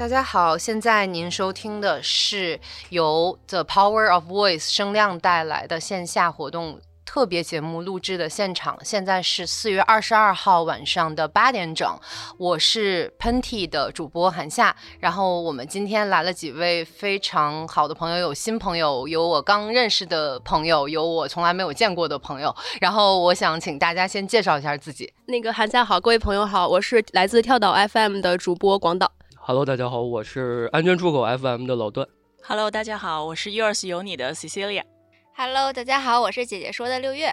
大家好，现在您收听的是由 The Power of Voice 声量带来的线下活动特别节目录制的现场。现在是四月二十二号晚上的八点整，我是喷嚏的主播韩夏。然后我们今天来了几位非常好的朋友，有新朋友，有我刚认识的朋友，有我从来没有见过的朋友。然后我想请大家先介绍一下自己。那个韩夏好，各位朋友好，我是来自跳岛 FM 的主播广岛。Hello，大家好，我是安全出口 FM 的老段。Hello，大家好，我是 Yours 有你的 Cecilia。Hello，大家好，我是姐姐说的六月。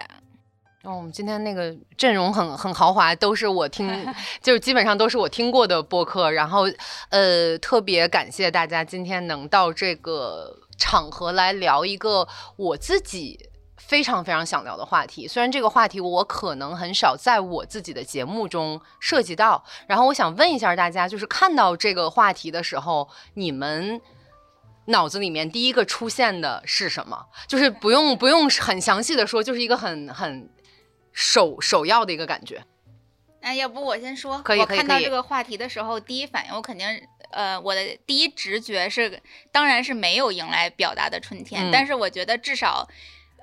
哦，我们今天那个阵容很很豪华，都是我听，就是基本上都是我听过的播客。然后，呃，特别感谢大家今天能到这个场合来聊一个我自己非常非常想聊的话题。虽然这个话题我可能很少在我自己的节目中涉及到，然后我想问一下大家，就是看到这个话题的时候，你们。脑子里面第一个出现的是什么？就是不用不用很详细的说，就是一个很很首首要的一个感觉。那要不我先说，可以我看到这个话题的时候，第一反应我肯定，呃，我的第一直觉是，当然是没有迎来表达的春天，嗯但是我觉得至少，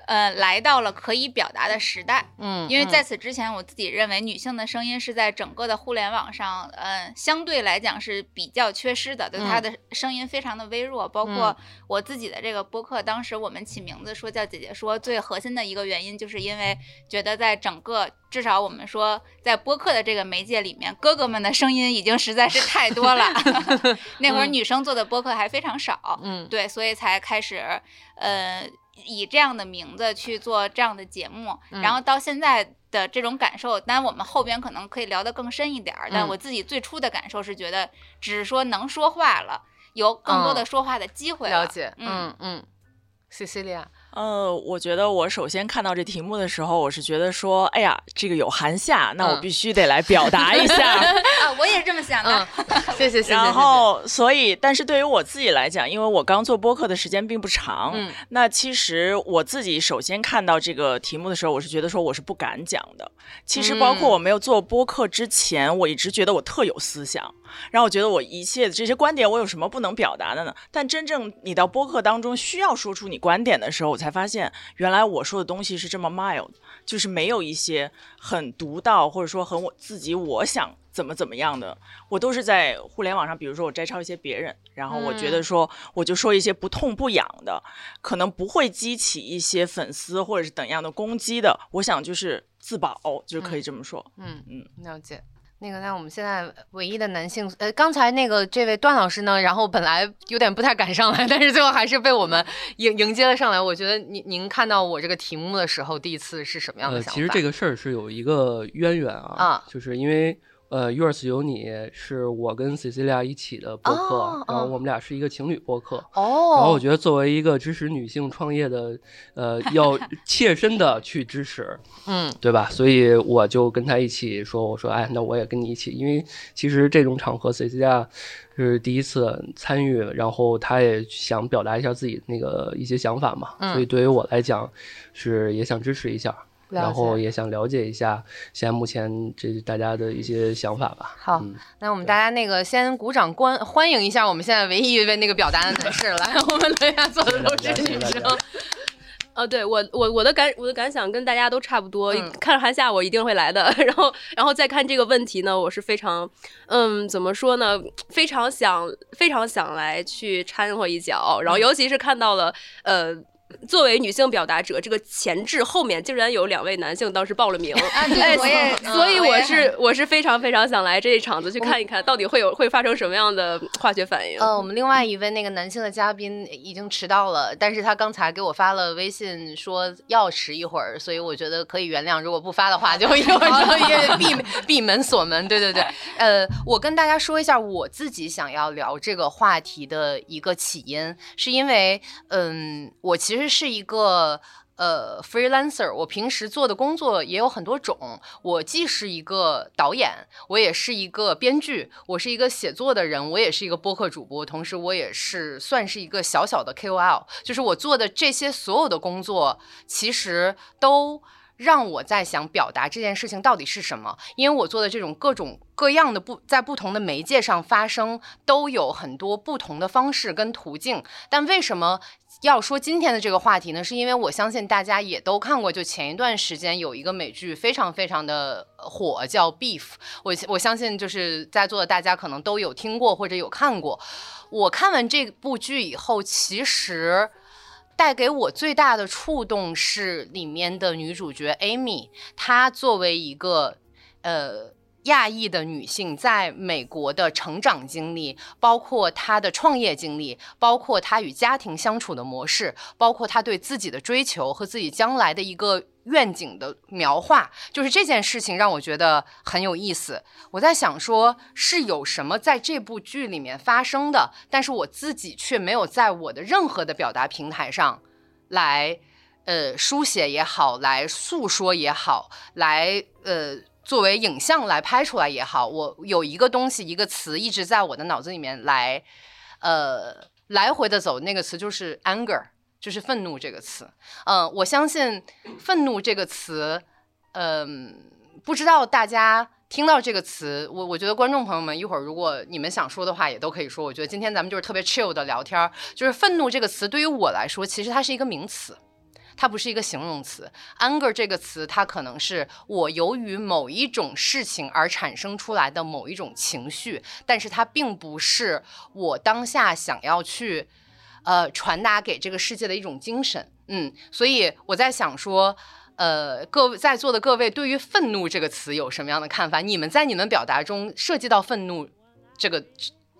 呃，来到了可以表达的时代。嗯，因为在嗯此之前，我自己认为女性的声音是在整个的互联网上，呃，相对来讲是比较缺失的，对她嗯的声音非常的微弱。包括我自己的这个播客，当时我们起名字说叫姐姐说，最核心的一个原因，就是因为觉得在整个至少我们说在播客的这个媒介里面，哥哥们的声音已经实在是太多了。那会儿嗯女生做的播客还非常少，嗯对，所以才开始呃以这样的名字去做这样的节目，嗯然后到现在的这种感受，当然我们后边可能可以聊得更深一点儿，但嗯。我自己最初的感受是觉得，只是说能说话了，有更多的嗯说话的机会了解，嗯嗯。嗯，Cecilia，呃，我觉得我首先看到这题目的时候，我是觉得说，哎呀，这个有寒夏，那我嗯必须得来表达一下。啊，我也是这么想的嗯，，谢谢谢谢，然后，所以，但是对于我自己来讲，因为我刚做播客的时间并不长，嗯那其实我自己首先看到这个题目的时候，我是觉得说我是不敢讲的。其实包括嗯我没有做播客之前，我一直觉得我特有思想，然后我觉得我一切的这些观点，我有什么不能表达的呢？但真正你到播客当中需要说出你观点的时候，我才发现原来我说的东西是这么 mild，就是没有一些很独到或者说很我自己我想怎么怎么样的，我都是在互联网上，比如说我摘抄一些别人，然后我觉得嗯说我就说一些不痛不痒的，可能不会激起一些粉丝或者是怎样的攻击的，我想就是自保，就可以这么说。嗯嗯了解。那个，那我们现在唯一的男性，呃，刚才那个这位段老师呢，然后本来有点不太敢上来，但是最后还是被我们迎迎接了上来。我觉得您您看到我这个题目的时候，第一次是什么样的呃，想法？其实这个事儿是有一个渊源啊，啊就是因为呃，Yours 有你是我跟 Cecilia 一起的播客，然后我们俩是一个情侣播客。哦，然后我觉得，作为一个支持女性创业的，呃，要 切身的去支持，嗯对吧？所以我就跟他一起说，我说，哎，那我也跟你一起，因为其实这种场合，Cecilia 是第一次参与，然后他也想表达一下自己那个一些想法嘛，嗯所以对于我来讲，是也想支持一下。了然后也想了解一下现在目前这大家的一些想法吧。好嗯那我们大家那个先鼓掌欢欢迎一下我们现在唯一一位那个表达的男士，来，我们楼下坐的都是女生。呃，对我我我的感我的感想跟大家都差不多，嗯看着韩夏我一定会来的。然后然后再看这个问题呢，我是非常嗯怎么说呢，非常想非常想来去掺和一脚。然后嗯尤其是看到了呃。作为女性表达者，这个前置后面竟然有两位男性当时报了名，啊，对，哎我也，所以我是我是非常非常想来这一场子去看一看，到底会有会发生什么样的化学反应。呃，我们另外一位那个男性的嘉宾已经迟到了，但是他刚才给我发了微信说要迟一会儿，所以我觉得可以原谅。如果不发的话，就一会儿就也闭闭门锁门。对对对，呃，我跟大家说一下我自己想要聊这个话题的一个起因，是因为嗯，我其实其实是一个。呃，freelancer，我平时做的工作也有很多种。我既是一个导演，我也是一个编剧，我是一个写作的人，我也是一个播客主播，同时我也是算是一个小小的 KOL。就是我做的这些所有的工作，其实都让我在想表达这件事情到底是什么，因为我做的这种各种各样的不在不同的媒介上发生，都有很多不同的方式跟途径。但为什么要说今天的这个话题呢？是因为我相信大家也都看过，就前一段时间有一个美剧非常非常的火，叫《Beef》。我我相信就是在座的大家可能都有听过或者有看过。我看完这部剧以后，其实。带给我最大的触动是里面的女主角 Amy，她作为一个呃亚裔的女性，在美国的成长经历，包括她的创业经历，包括她与家庭相处的模式，包括她对自己的追求和自己将来的一个愿景的描画，就是这件事情让我觉得很有意思。我在想说，是有什么在这部剧里面发生的，但是我自己却没有在我的任何的表达平台上来，呃，书写也好，来诉说也好，来呃作为影像来拍出来也好，我有一个东西，一个词一直在我的脑子里面来，呃，来回的走，那个词就是 anger。就是愤怒这个词，嗯，我相信愤怒这个词，嗯，不知道大家听到这个词，我我觉得观众朋友们一会儿如果你们想说的话，也都可以说。我觉得今天咱们就是特别 chill 的聊天儿，就是愤怒这个词对于我来说，其实它是一个名词，它不是一个形容词。anger 这个词，它可能是我由于某一种事情而产生出来的某一种情绪，但是它并不是我当下想要去。呃，传达给这个世界的一种精神，嗯，所以我在想说，呃，各位在座的各位，对于“愤怒”这个词有什么样的看法？你们在你们表达中涉及到愤怒这个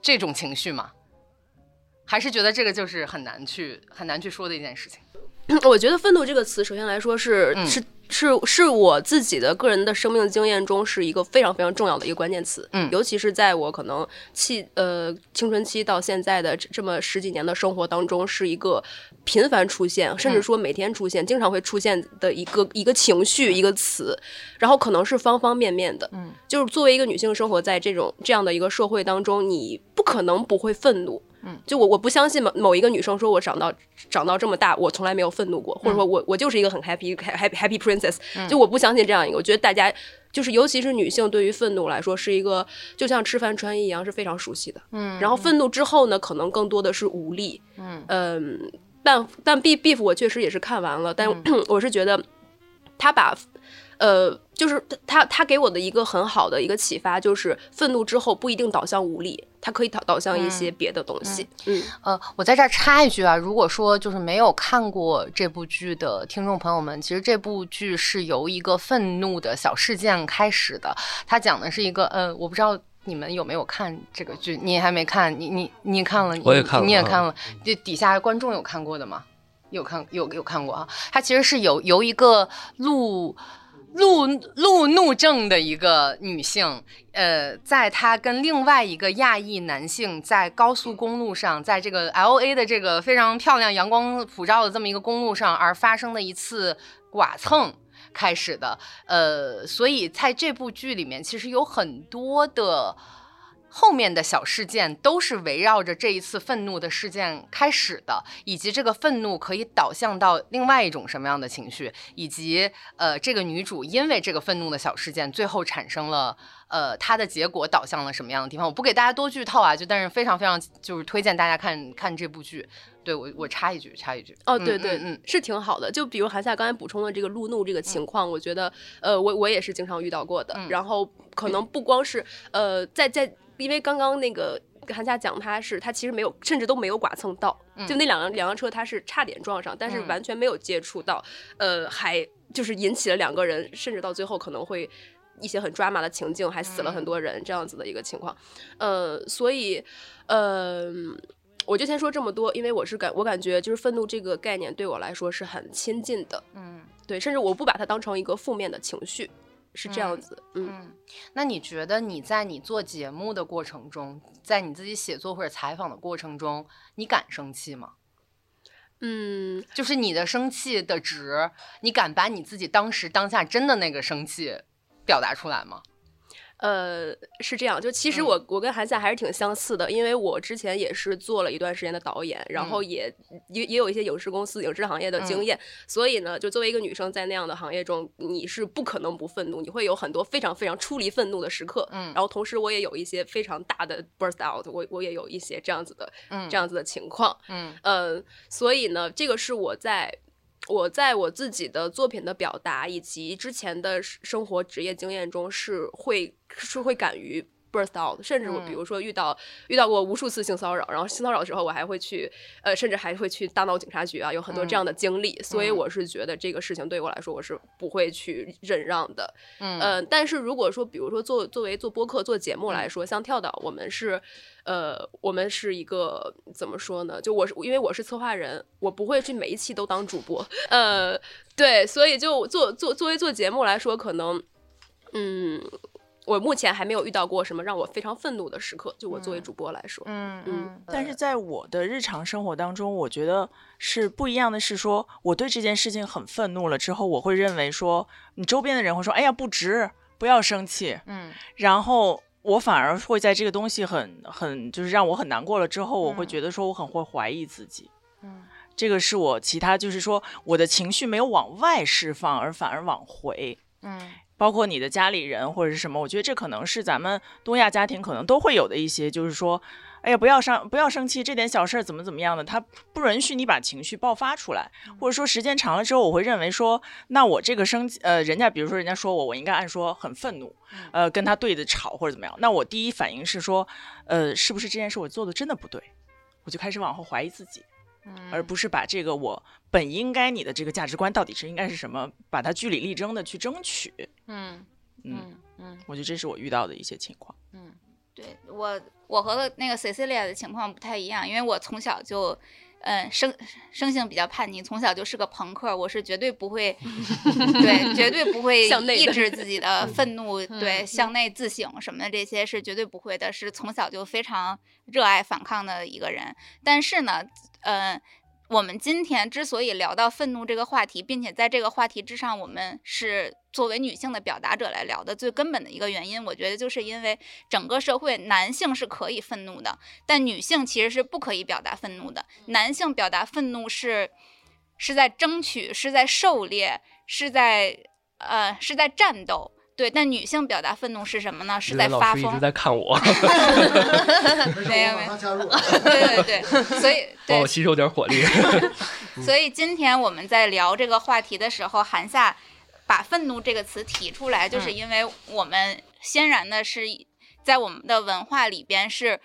这种情绪吗？还是觉得这个就是很难去很难去说的一件事情？我觉得“愤怒”这个词，首先来说是是。是是我自己的个人的生命经验中是一个非常非常重要的一个关键词，嗯，尤其是在我可能气呃青春期到现在的这么十几年的生活当中，是一个频繁出现，甚至说每天出现，经常会出现的一个一个情绪一个词，然后可能是方方面面的，嗯，就是作为一个女性生活在这种这样的一个社会当中，你不可能不会愤怒。嗯，就我我不相信某某一个女生说，我长到长到这么大，我从来没有愤怒过，或者说我我就是一个很 happy happy happy princess，就我不相信这样一个。我觉得大家就是尤其是女性，对于愤怒来说是一个就像吃饭穿衣一样是非常熟悉的。嗯，然后愤怒之后呢，可能更多的是无力。嗯嗯，但但 B beef 我确实也是看完了，但 我是觉得他把。呃，就是他他给我的一个很好的一个启发，就是愤怒之后不一定导向无力，它可以导导向一些别的东西。嗯，呃，我在这儿插一句啊，如果说就是没有看过这部剧的听众朋友们，其实这部剧是由一个愤怒的小事件开始的。它讲的是一个，呃，我不知道你们有没有看这个剧，你还没看，你你你看了，我也看了，你也看了，底底下观众有看过的吗？有看有有看过啊？它其实是有由一个路。路路怒症的一个女性，呃，在她跟另外一个亚裔男性在高速公路上，在这个 L A 的这个非常漂亮、阳光普照的这么一个公路上而发生的一次剐蹭开始的，呃，所以在这部剧里面，其实有很多的。后面的小事件都是围绕着这一次愤怒的事件开始的，以及这个愤怒可以导向到另外一种什么样的情绪，以及呃，这个女主因为这个愤怒的小事件，最后产生了呃，她的结果导向了什么样的地方？我不给大家多剧透啊，就但是非常非常就是推荐大家看看这部剧。对我我插一句插一句哦，对对嗯，是挺好的。就比如韩夏刚才补充的这个路怒这个情况，我觉得呃，我我也是经常遇到过的。然后可能不光是呃，在在。因为刚刚那个韩夏讲，他是他其实没有，甚至都没有剐蹭到，就那两辆两辆车，他是差点撞上，但是完全没有接触到，呃，还就是引起了两个人，甚至到最后可能会一些很抓马的情境，还死了很多人这样子的一个情况，呃，所以，呃，我就先说这么多，因为我是感我感觉就是愤怒这个概念对我来说是很亲近的，嗯，对，甚至我不把它当成一个负面的情绪。是这样子，嗯，那你觉得你在你做节目的过程中，在你自己写作或者采访的过程中，你敢生气吗？嗯，就是你的生气的值，你敢把你自己当时当下真的那个生气表达出来吗？呃，是这样，就其实我我跟韩夏还是挺相似的，因为我之前也是做了一段时间的导演，然后也也也有一些影视公司、影视行业的经验，所以呢，就作为一个女生在那样的行业中，你是不可能不愤怒，你会有很多非常非常出离愤怒的时刻，嗯，然后同时我也有一些非常大的 burst out，我我也有一些这样子的，嗯，这样子的情况，嗯。嗯，所以呢，这个是我在。我在我自己的作品的表达以及之前的生活职业经验中，是会是会敢于 burst out，甚至我比如说遇到遇到过无数次性骚扰，然后性骚扰的时候我还会去呃，甚至还会去大闹警察局啊，有很多这样的经历，所以我是觉得这个事情对我来说我是不会去忍让的，嗯，但是如果说比如说作作为做播客做节目来说，像跳岛，我们是。呃，我们是一个怎么说呢？就我是因为我是策划人，我不会去每一期都当主播。呃，对，所以就做做作为做节目来说，可能，嗯，我目前还没有遇到过什么让我非常愤怒的时刻。就我作为主播来说，嗯嗯。但是在我的日常生活当中，我觉得是不一样的。是说我对这件事情很愤怒了之后，我会认为说，你周边的人会说：“哎呀，不值，不要生气。”嗯，然后。我反而会在这个东西很很就是让我很难过了之后，我会觉得说我很会怀疑自己。嗯，这个是我其他就是说我的情绪没有往外释放，而反而往回。嗯，包括你的家里人或者是什么，我觉得这可能是咱们东亚家庭可能都会有的一些，就是说。哎呀，不要生不要生气，这点小事儿怎么怎么样的，他不允许你把情绪爆发出来，或者说时间长了之后，我会认为说，那我这个生呃，人家比如说人家说我，我应该按说很愤怒，呃，跟他对着吵或者怎么样，那我第一反应是说，呃，是不是这件事我做的真的不对，我就开始往后怀疑自己，而不是把这个我本应该你的这个价值观到底是应该是什么，把它据理力争的去争取，嗯嗯嗯，我觉得这是我遇到的一些情况，嗯。对我，我和那个 Cecilia 的情况不太一样，因为我从小就，嗯，生生性比较叛逆，从小就是个朋克，我是绝对不会，对，绝对不会抑制自己的愤怒，对，向内自省什么的这些是绝对不会的，是从小就非常热爱反抗的一个人。但是呢，嗯。我们今天之所以聊到愤怒这个话题，并且在这个话题之上，我们是作为女性的表达者来聊的最根本的一个原因，我觉得就是因为整个社会男性是可以愤怒的，但女性其实是不可以表达愤怒的。男性表达愤怒是是在争取，是在狩猎，是在呃是在战斗。对，但女性表达愤怒是什么呢？是在发疯。一直在看我。没有没有。对对对，所以 帮我吸收点火力。所以今天我们在聊这个话题的时候，韩夏把愤怒这个词提出来，就是因为我们显然的是在我们的文化里边是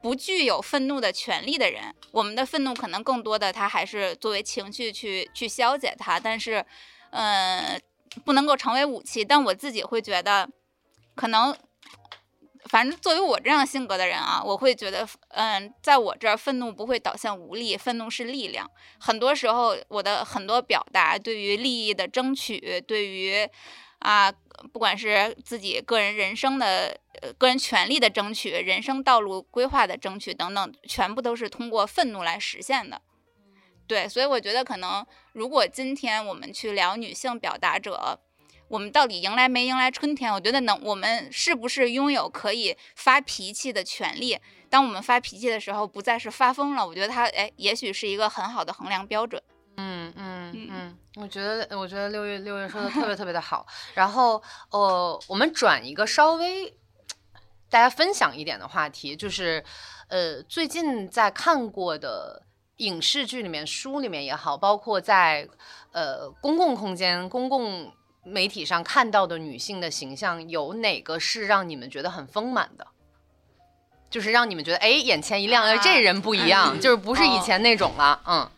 不具有愤怒的权利的人。我们的愤怒可能更多的，它还是作为情绪去去消解它，但是，嗯。不能够成为武器，但我自己会觉得，可能，反正作为我这样性格的人啊，我会觉得，嗯，在我这儿，愤怒不会导向无力，愤怒是力量。很多时候，我的很多表达，对于利益的争取，对于啊，不管是自己个人人生的、呃个人权利的争取，人生道路规划的争取等等，全部都是通过愤怒来实现的。对，所以我觉得可能，如果今天我们去聊女性表达者，我们到底迎来没迎来春天？我觉得能，我们是不是拥有可以发脾气的权利？当我们发脾气的时候，不再是发疯了。我觉得它，哎，也许是一个很好的衡量标准。嗯嗯嗯，我觉得，我觉得六月六月说的特别特别的好。然后，呃，我们转一个稍微大家分享一点的话题，就是，呃，最近在看过的。影视剧里面、书里面也好，包括在呃公共空间、公共媒体上看到的女性的形象，有哪个是让你们觉得很丰满的？就是让你们觉得哎，眼前一亮，哎，这人不一样，就是不是以前那种了，嗯。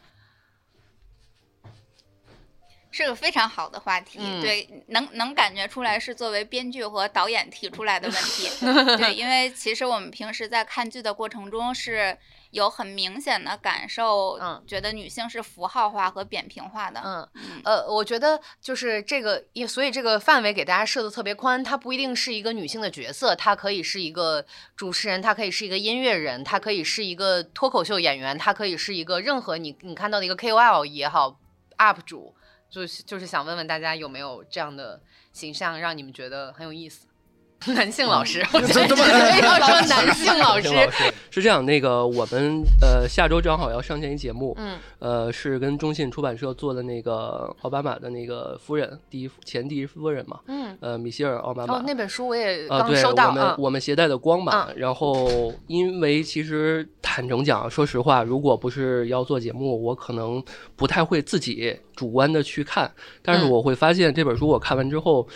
是个非常好的话题，对，能能感觉出来是作为编剧和导演提出来的问题，对，因为其实我们平时在看剧的过程中是有很明显的感受，嗯，觉得女性是符号化和扁平化的，嗯，呃，我觉得就是这个，也所以这个范围给大家设的特别宽，它不一定是一个女性的角色，它可以是一个主持人，它可以是一个音乐人，它可以是一个脱口秀演员，它可以是一个任何你你看到的一个 KOL 也好，UP 主。就是就是想问问大家有没有这样的形象让你们觉得很有意思？男性老师，这这么要说男性老 师是这样，那个我们呃下周正好要上线一节目，嗯，呃是跟中信出版社做的那个奥巴马的那个夫人，第一前第一夫人嘛，嗯，呃米歇尔奥巴马。哦，那本书我也呃，刚对我们收到啊，我们携带的光嘛，然后因为其实坦诚讲，说实话，如果不是要做节目，我可能不太会自己主观的去看，但是嗯我会发现这本书我看完之后，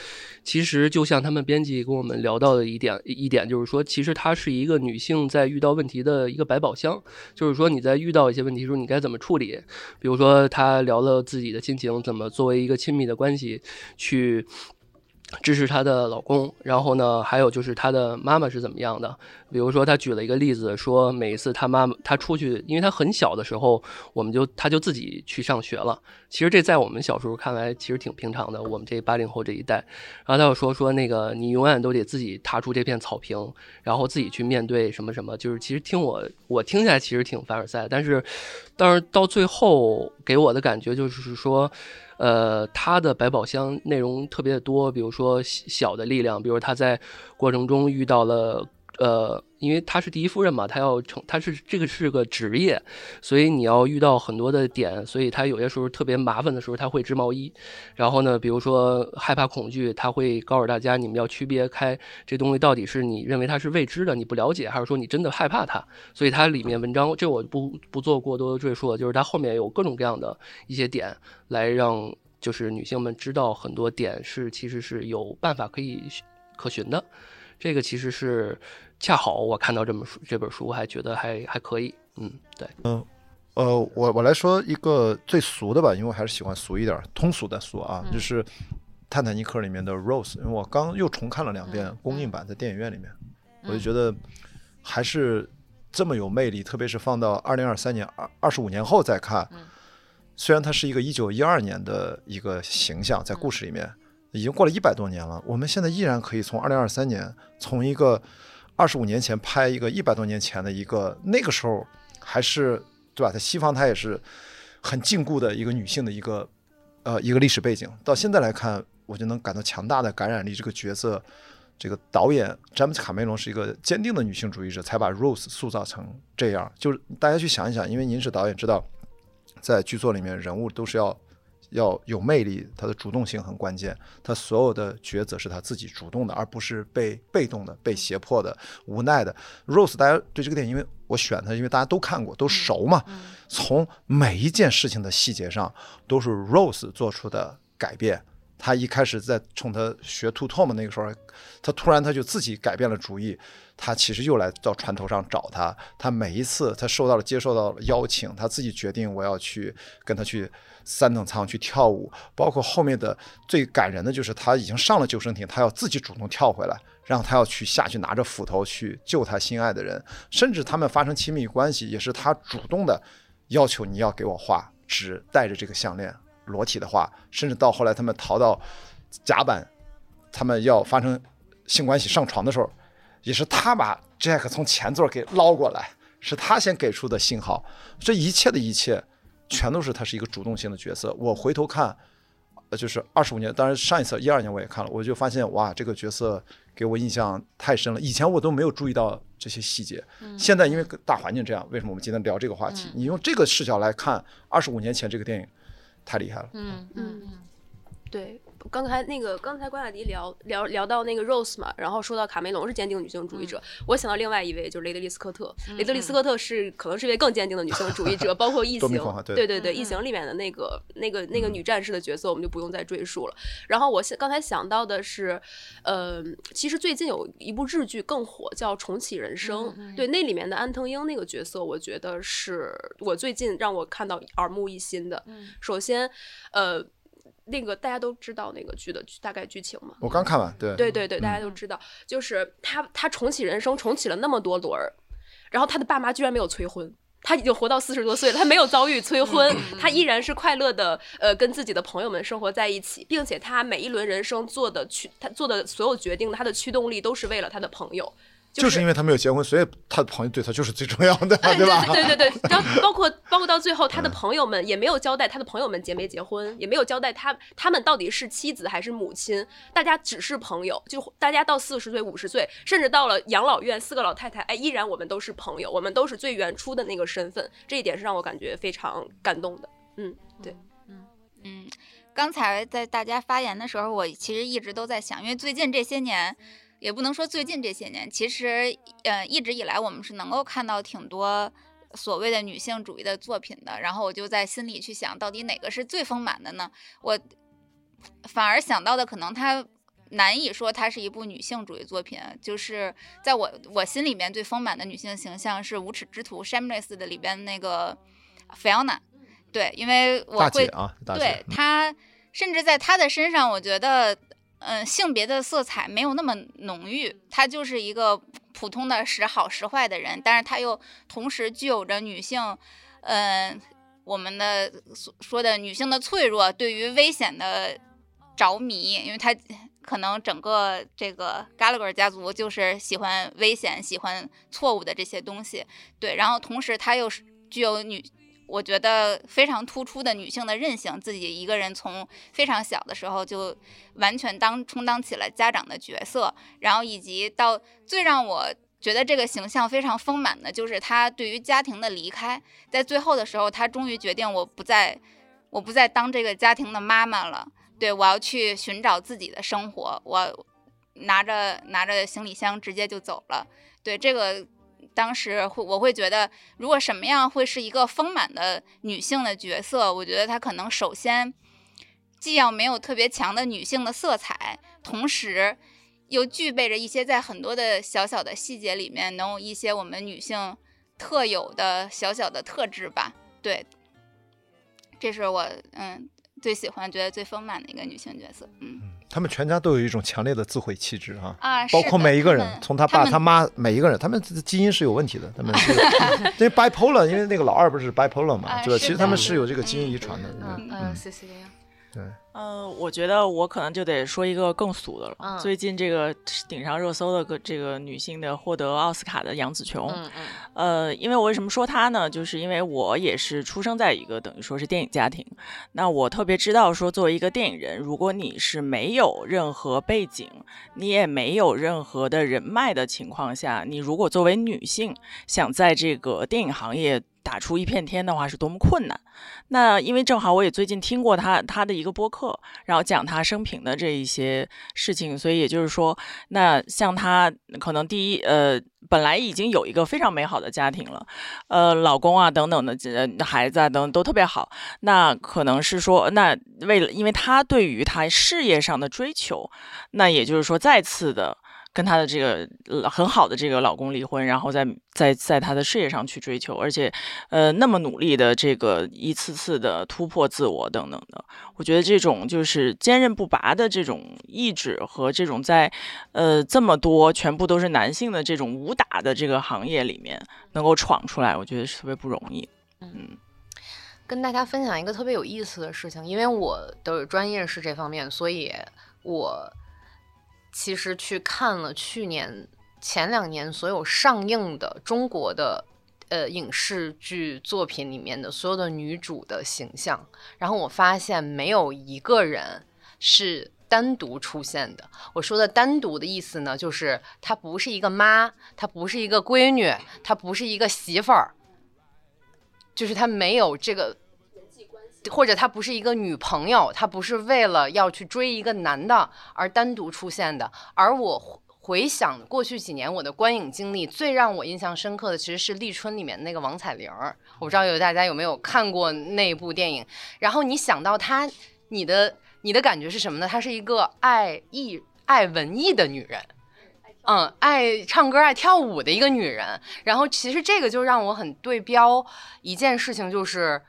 其实就像他们编辑跟我们聊到的一点一点，就是说，其实它是一个女性在遇到问题的一个百宝箱，就是说你在遇到一些问题的时候，你该怎么处理。比如说，她聊了自己的亲情，怎么作为一个亲密的关系去。支持她的老公，然后呢，还有就是她的妈妈是怎么样的？比如说，她举了一个例子，说每一次她妈妈她出去，因为她很小的时候，我们就她就自己去上学了。其实这在我们小时候看来其实挺平常的，我们这八零后这一代。然后她又说说那个你永远都得自己踏出这片草坪，然后自己去面对什么什么。就是其实听我我听起来其实挺凡尔赛，但是但是到最后给我的感觉就是说。呃，他的百宝箱内容特别的多，比如说小的力量，比如他在过程中遇到了。呃，因为她是第一夫人嘛，她要成，她是这个是个职业，所以你要遇到很多的点，所以她有些时候特别麻烦的时候，她会织毛衣。然后呢，比如说害怕恐惧，她会告诉大家，你们要区别开这东西到底是你认为它是未知的，你不了解，还是说你真的害怕它。所以它里面文章，这我不不做过多的赘述，就是它后面有各种各样的一些点来让就是女性们知道很多点是其实是有办法可以可循的。这个其实是恰好我看到这本书，这本书还觉得还还可以，嗯，对，嗯呃，我我来说一个最俗的吧，因为我还是喜欢俗一点、通俗的俗啊，就是《泰坦尼克》里面的 Rose，因为我刚又重看了两遍公映版，在电影院里面，我就觉得还是这么有魅力，特别是放到二零二三年二二十五年后再看，虽然它是一个一九一二年的一个形象，在故事里面已经过了一百多年了，我们现在依然可以从二零二三年从一个二十五年前拍一个一百多年前的一个那个时候还是对吧？在西方它也是很禁锢的一个女性的一个呃一个历史背景，到现在来看，我就能感到强大的感染力。这个角色，这个导演詹姆斯卡梅隆是一个坚定的女性主义者，才把 Rose 塑造成这样。就是大家去想一想，因为您是导演，知道在剧作里面人物都是要。要有魅力，他的主动性很关键。他所有的抉择是他自己主动的，而不是被被动的、被胁迫的、无奈的。Rose，大家对这个电影，因为我选它，因为大家都看过，都熟嘛。从每一件事情的细节上，都是 Rose 做出的改变。他一开始在冲他学吐唾沫那个时候，他突然他就自己改变了主意，他其实又来到船头上找他。他每一次他受到了接受到了邀请，他自己决定我要去跟他去三等舱去跳舞。包括后面的最感人的就是他已经上了救生艇，他要自己主动跳回来，然后他要去下去拿着斧头去救他心爱的人，甚至他们发生亲密关系也是他主动的要求你要给我画，只带着这个项链。裸体的话，甚至到后来他们逃到甲板，他们要发生性关系上床的时候，也是他把 Jack 从前座给捞过来，是他先给出的信号。这一切的一切，全都是他是一个主动性的角色。我回头看，呃，就是二十五年，当然上一次一二年我也看了，我就发现哇，这个角色给我印象太深了。以前我都没有注意到这些细节，现在因为大环境这样，为什么我们今天聊这个话题？你用这个视角来看二十五年前这个电影。太厉害了，嗯嗯嗯，对，刚才那个刚才关雅迪聊聊聊到那个 Rose 嘛，然后说到卡梅隆是坚定女性主义者，我想到另外一位就是雷德利·斯科特，雷德利·斯科特是可能是一位更坚定的女性主义者，包括异形，对对对，异形里面的那个那个那个女战士的角色，我们就不用再赘述了。然后我想刚才想到的是，呃，其实最近有一部日剧更火，叫《重启人生》，对，那里面的安藤英那个角色，我觉得是我最近让我看到耳目一新的。首先，呃。那个大家都知道那个剧的大概剧情吗？我刚看完，对对对对，大家都知道，就是他他重启人生，重启了那么多轮儿，然后他的爸妈居然没有催婚，他已经活到四十多岁了，他没有遭遇催婚，他依然是快乐的，呃，跟自己的朋友们生活在一起，并且他每一轮人生做的驱他做的所有决定，他的驱动力都是为了他的朋友。就是因为他没有结婚，所以他的朋友对他就是最重要的，对吧？对对对，然后 包括包括到最后，他的朋友们也没有交代他的朋友们结没结婚，也没有交代他他们到底是妻子还是母亲，大家只是朋友，就大家到四十岁、五十岁，甚至到了养老院，四个老太太，哎，依然我们都是朋友，我们都是最原初的那个身份，这一点是让我感觉非常感动的。嗯，对，嗯嗯，刚才在大家发言的时候，我其实一直都在想，因为最近这些年。也不能说最近这些年，其实，呃，一直以来我们是能够看到挺多所谓的女性主义的作品的。然后我就在心里去想，到底哪个是最丰满的呢？我反而想到的可能它难以说它是一部女性主义作品。就是在我我心里面最丰满的女性形象是《无耻之徒》（Shameless） 的里边那个 Fiona。对，因为我会啊，对她，甚至在她的身上，我觉得。嗯，性别的色彩没有那么浓郁，他就是一个普通的时好时坏的人，但是他又同时具有着女性，嗯，我们的所说的女性的脆弱，对于危险的着迷，因为他可能整个这个 Gallagher 家族就是喜欢危险、喜欢错误的这些东西，对，然后同时他又是具有女。我觉得非常突出的女性的韧性，自己一个人从非常小的时候就完全当充当起了家长的角色，然后以及到最让我觉得这个形象非常丰满的，就是她对于家庭的离开，在最后的时候，她终于决定我不再我不再当这个家庭的妈妈了，对我要去寻找自己的生活，我拿着拿着行李箱直接就走了，对这个。当时会，我会觉得，如果什么样会是一个丰满的女性的角色？我觉得她可能首先既要没有特别强的女性的色彩，同时又具备着一些在很多的小小的细节里面能有一些我们女性特有的小小的特质吧。对，这是我嗯。最喜欢、觉得最丰满的一个女性角色，嗯，他们全家都有一种强烈的自毁气质哈，啊，包括每一个人，从他爸、他妈，每一个人，他们基因是有问题的，他们是那 bipolar，因为那个老二不是 bipolar 嘛，对吧？其实他们是有这个基因遗传的，嗯嗯，谢谢。对，呃，我觉得我可能就得说一个更俗的了。最近这个顶上热搜的个这个女性的获得奥斯卡的杨紫琼，嗯嗯，呃，因为我为什么说她呢？就是因为我也是出生在一个等于说是电影家庭，那我特别知道说，作为一个电影人，如果你是没有任何背景，你也没有任何的人脉的情况下，你如果作为女性想在这个电影行业。打出一片天的话是多么困难。那因为正好我也最近听过他他的一个播客，然后讲他生平的这一些事情，所以也就是说，那像他可能第一呃本来已经有一个非常美好的家庭了，呃老公啊等等的孩子啊等等都特别好，那可能是说那为了因为他对于他事业上的追求，那也就是说再次的。跟她的这个很好的这个老公离婚，然后在在在她的事业上去追求，而且，呃，那么努力的这个一次次的突破自我等等的，我觉得这种就是坚韧不拔的这种意志和这种在，呃，这么多全部都是男性的这种武打的这个行业里面能够闯出来，我觉得是特别不容易。嗯，跟大家分享一个特别有意思的事情，因为我的专业是这方面，所以我。其实去看了去年前两年所有上映的中国的呃影视剧作品里面的所有的女主的形象，然后我发现没有一个人是单独出现的。我说的单独的意思呢，就是她不是一个妈，她不是一个闺女，她不是一个媳妇儿，就是她没有这个。或者她不是一个女朋友，她不是为了要去追一个男的而单独出现的。而我回想过去几年我的观影经历，最让我印象深刻的其实是《立春》里面那个王彩玲。我不知道有大家有没有看过那部电影。然后你想到她，你的你的感觉是什么呢？她是一个爱艺、爱文艺的女人，嗯，爱唱歌、爱跳舞的一个女人。然后其实这个就让我很对标一件事情，就是。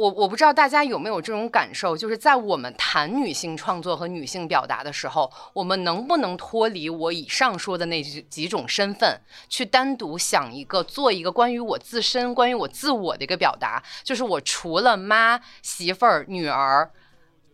我我不知道大家有没有这种感受，就是在我们谈女性创作和女性表达的时候，我们能不能脱离我以上说的那几几种身份，去单独想一个做一个关于我自身、关于我自我的一个表达？就是我除了妈、媳妇儿、女儿，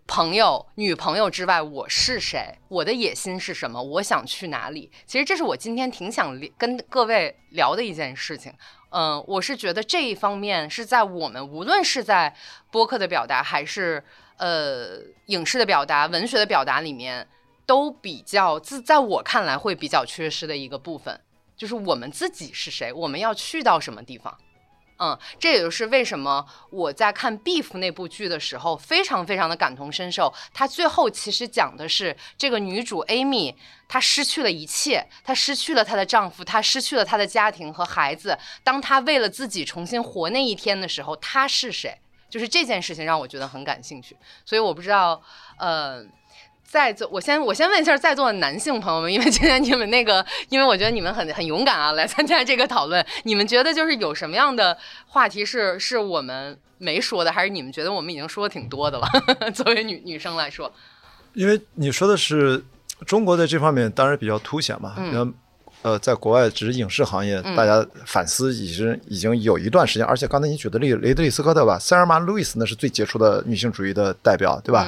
朋友、女朋友之外，我是谁？我的野心是什么？我想去哪里？其实这是我今天挺想跟各位聊的一件事情。嗯，我是觉得这一方面是在我们无论是在播客的表达，还是呃影视的表达、文学的表达里面，都比较自在我看来会比较缺失的一个部分，就是我们自己是谁，我们要去到什么地方。嗯，这也就是为什么我在看《Beef》那部剧的时候，非常非常的感同身受。它最后其实讲的是这个女主 Amy，她失去了一切，她失去了她的丈夫，她失去了她的家庭和孩子。当她为了自己重新活那一天的时候，她是谁？就是这件事情让我觉得很感兴趣。所以我不知道，呃。在座，我先我先问一下在座的男性朋友们，因为今天你们那个，因为我觉得你们很很勇敢啊，来参加这个讨论。你们觉得就是有什么样的话题是是我们没说的，还是你们觉得我们已经说的挺多的了？作为女女生来说，因为你说的是中国在这方面当然比较凸显嘛，嗯。呃，在国外，只是影视行业，大家反思已经已经有一段时间。而且刚才你举的例，雷德利·斯科特吧，塞尔玛·路易斯那是最杰出的女性主义的代表，对吧？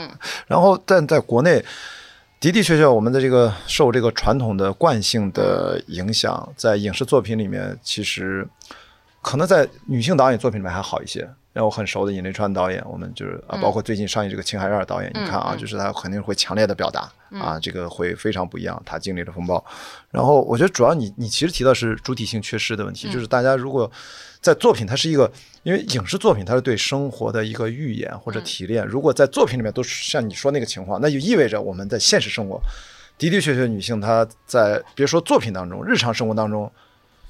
然后，但在国内的的确确，我们的这个受这个传统的惯性的影响，在影视作品里面，其实可能在女性导演作品里面还好一些。让我很熟的尹雷川导演，我们就是啊，包括最近上映这个《青海二》导演，你看啊，就是他肯定会强烈的表达啊，这个会非常不一样。他经历了风暴，然后我觉得主要你你其实提到是主体性缺失的问题，就是大家如果在作品，它是一个因为影视作品它是对生活的一个预演或者提炼，如果在作品里面都是像你说那个情况，那就意味着我们在现实生活的的确确女性她在别说作品当中，日常生活当中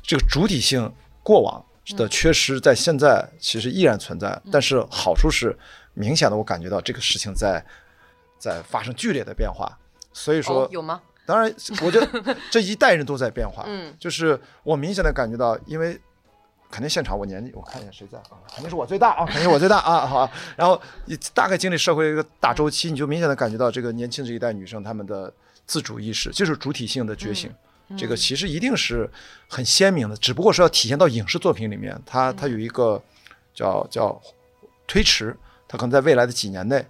这个主体性过往。的缺失在现在其实依然存在，但是好处是明显的，我感觉到这个事情在在发生剧烈的变化。所以说有吗？当然，我觉得 这一代人都在变化。嗯，就是我明显的感觉到，因为肯定现场我年纪，我看一下谁在啊，肯定是我最大啊，肯定是我最大啊，好。然后你大概经历社会一个大周期，你就明显的感觉到这个年轻这一代女生她们的自主意识，就是主体性的觉醒。这个其实一定是很鲜明的，只不过是要体现到影视作品里面，它它有一个叫叫推迟，它可能在未来的几年内，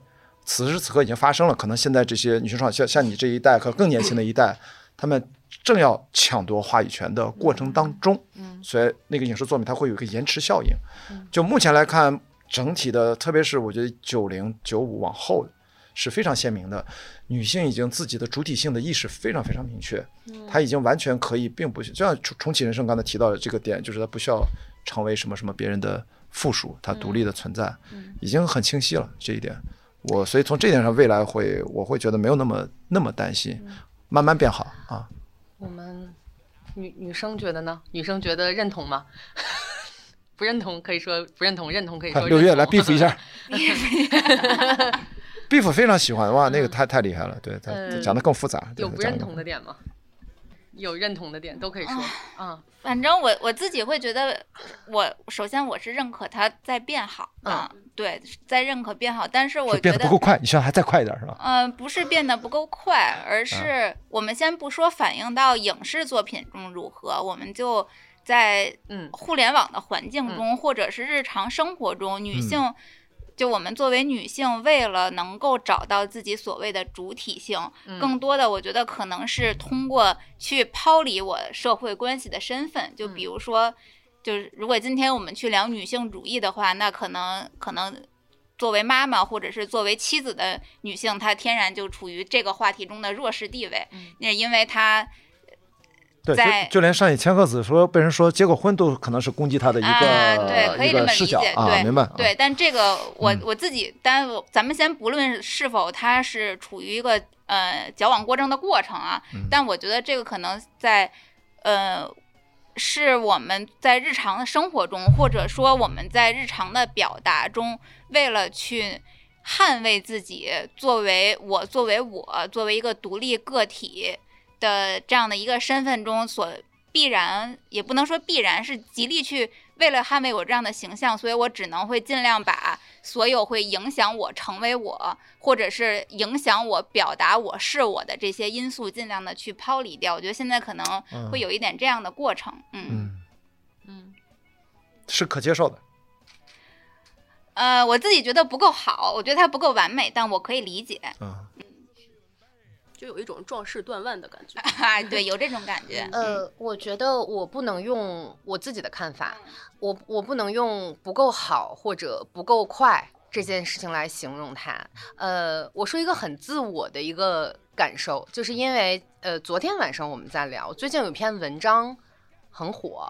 此时此刻已经发生了。可能现在这些女性创像像你这一代和更年轻的一代，他们正要抢夺话语权的过程当中，所以那个影视作品它会有一个延迟效应。就目前来看，整体的，特别是我觉得九零九五往后。是非常鲜明的，女性已经自己的主体性的意识非常非常明确，她已经完全可以，并不就像重重启人生刚才提到的这个点，就是她不需要成为什么什么别人的附属，她独立的存在，已经很清晰了这一点。我所以从这点上，未来会我会觉得没有那么那么担心，慢慢变好啊。我们女女生觉得呢？女生觉得认同吗？不认同可以说不认同，认同可以说六月来 beef 一下。Beef 非常喜欢哇，那个太太厉害了，对他讲的更复杂。有不认同的点吗？有认同的点都可以说。嗯，反正我我自己会觉得，我首先我是认可他在变好啊，对，在认可变好，但是我觉得变得不够快，你希望还再快一点是吧？嗯，不是变得不够快，而是我们先不说反映到影视作品中如何，我们就在嗯互联网的环境中，或者是日常生活中，女性。就我们作为女性，为了能够找到自己所谓的主体性，更多的我觉得可能是通过去抛离我社会关系的身份。就比如说，就是如果今天我们去聊女性主义的话，那可能可能作为妈妈或者是作为妻子的女性，她天然就处于这个话题中的弱势地位。那因为她。对，就就连上野千鹤子说被人说结过婚都可能是攻击他的一个一个视角啊，明白？对，但这个我我自己，但咱们先不论是否他是处于一个呃矫枉过正的过程啊，但我觉得这个可能在呃是我们在日常的生活中，或者说我们在日常的表达中，为了去捍卫自己，作为我作为我作为一个独立个体。的这样的一个身份中，所必然也不能说必然是极力去为了捍卫我这样的形象，所以我只能会尽量把所有会影响我成为我，或者是影响我表达我是我的这些因素，尽量的去抛离掉。我觉得现在可能会有一点这样的过程，嗯嗯，是可接受的。呃，我自己觉得不够好，我觉得它不够完美，但我可以理解。嗯，就有一种壮士断腕的感觉。啊，对，有这种感觉。呃，我觉得我不能用我自己的看法，我我不能用不够好或者不够快这件事情来形容它。呃，我说一个很自我的一个感受，就是因为呃，昨天晚上我们在聊，最近有一篇文章很火。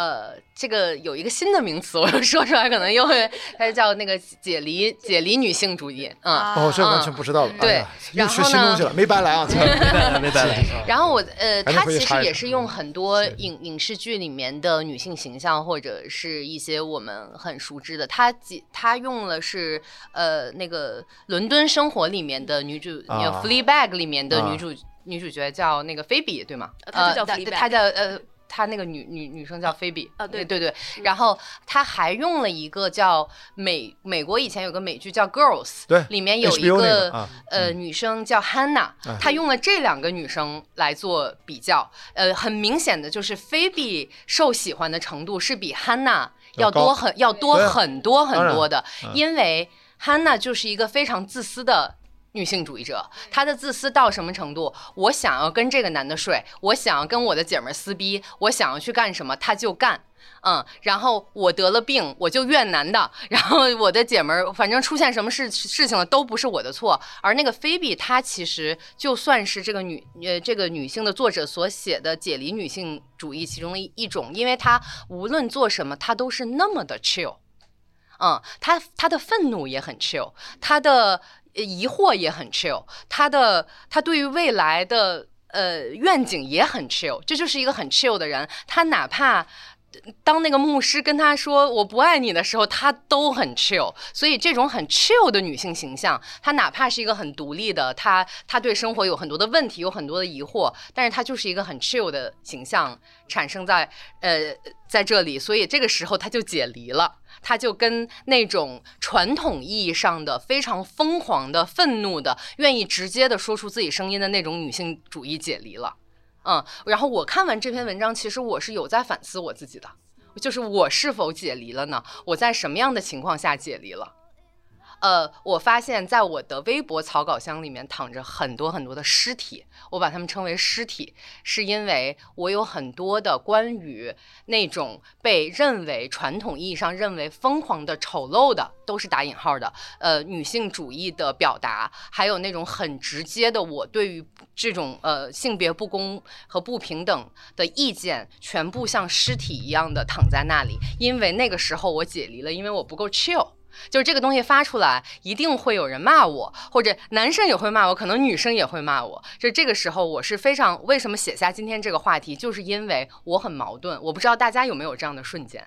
呃，这个有一个新的名词，我说出来可能又会，它叫那个解离解离女性主义，嗯，哦，这完全不知道了，对又学新东西了，没白来啊，没白来，没白来。然后我呃，还能它其实也是用很多影影视剧里面的女性形象，或者是一些我们很熟知的。它几它用了是呃那个《伦敦生活》里面的女主，啊呃《Fleabag》里面的啊女主、女主角叫那个菲比，对吗？呃她就叫她 Fleabag 她叫呃。她那个女女女生叫菲比啊对对对，然后她还用了一个叫美美国以前有个美剧叫《Girls》，对里面有一个呃女生叫 Hannah，哎她用了这两个女生来做比较，呃，很明显的就是菲比受喜欢的程度是比 Hannah 要多很要多很多很多的，嗯。因为 Hannah 就是一个非常自私的。女性主义者，她的自私到什么程度？我想要跟这个男的睡，我想要跟我的姐们儿撕逼，我想要去干什么她就干，嗯，然后我得了病，我就怨男的，然后我的姐们儿反正出现什么事事情了都不是我的错，而那个菲比她其实就算是这个女呃这个女性的作者所写的解离女性主义其中的一一种，因为她无论做什么，她都是那么的 chill，嗯，她她的愤怒也很 chill，她的呃疑惑也很 chill，她的她对于未来的呃愿景也很 chill，这就是一个很 chill 的人，他哪怕。当那个牧师跟他说“我不爱你”的时候，他都很 chill。所以这种很 chill 的女性形象，她哪怕是一个很独立的，她她对生活有很多的问题，有很多的疑惑，但是她就是一个很 chill 的形象产生在呃在这里。所以这个时候她就解离了，她就跟那种传统意义上的非常疯狂的、愤怒的、愿意直接的说出自己声音的那种女性主义解离了。嗯，然后我看完这篇文章，其实我是有在反思我自己的，就是我是否解离了呢？我在什么样的情况下解离了？呃，我发现在我的微博草稿箱里面躺着很多很多的尸体，我把它们称为尸体，是因为我有很多的关于那种被认为传统意义上认为疯狂的、丑陋的，都是打引号的，呃，女性主义的表达，还有那种很直接的我对于这种呃性别不公和不平等的意见，全部像尸体一样的躺在那里，因为那个时候我解离了，因为我不够 chill。就是这个东西发出来，一定会有人骂我，或者男生也会骂我，可能女生也会骂我。就这个时候，我是非常为什么写下今天这个话题，就是因为我很矛盾。我不知道大家有没有这样的瞬间？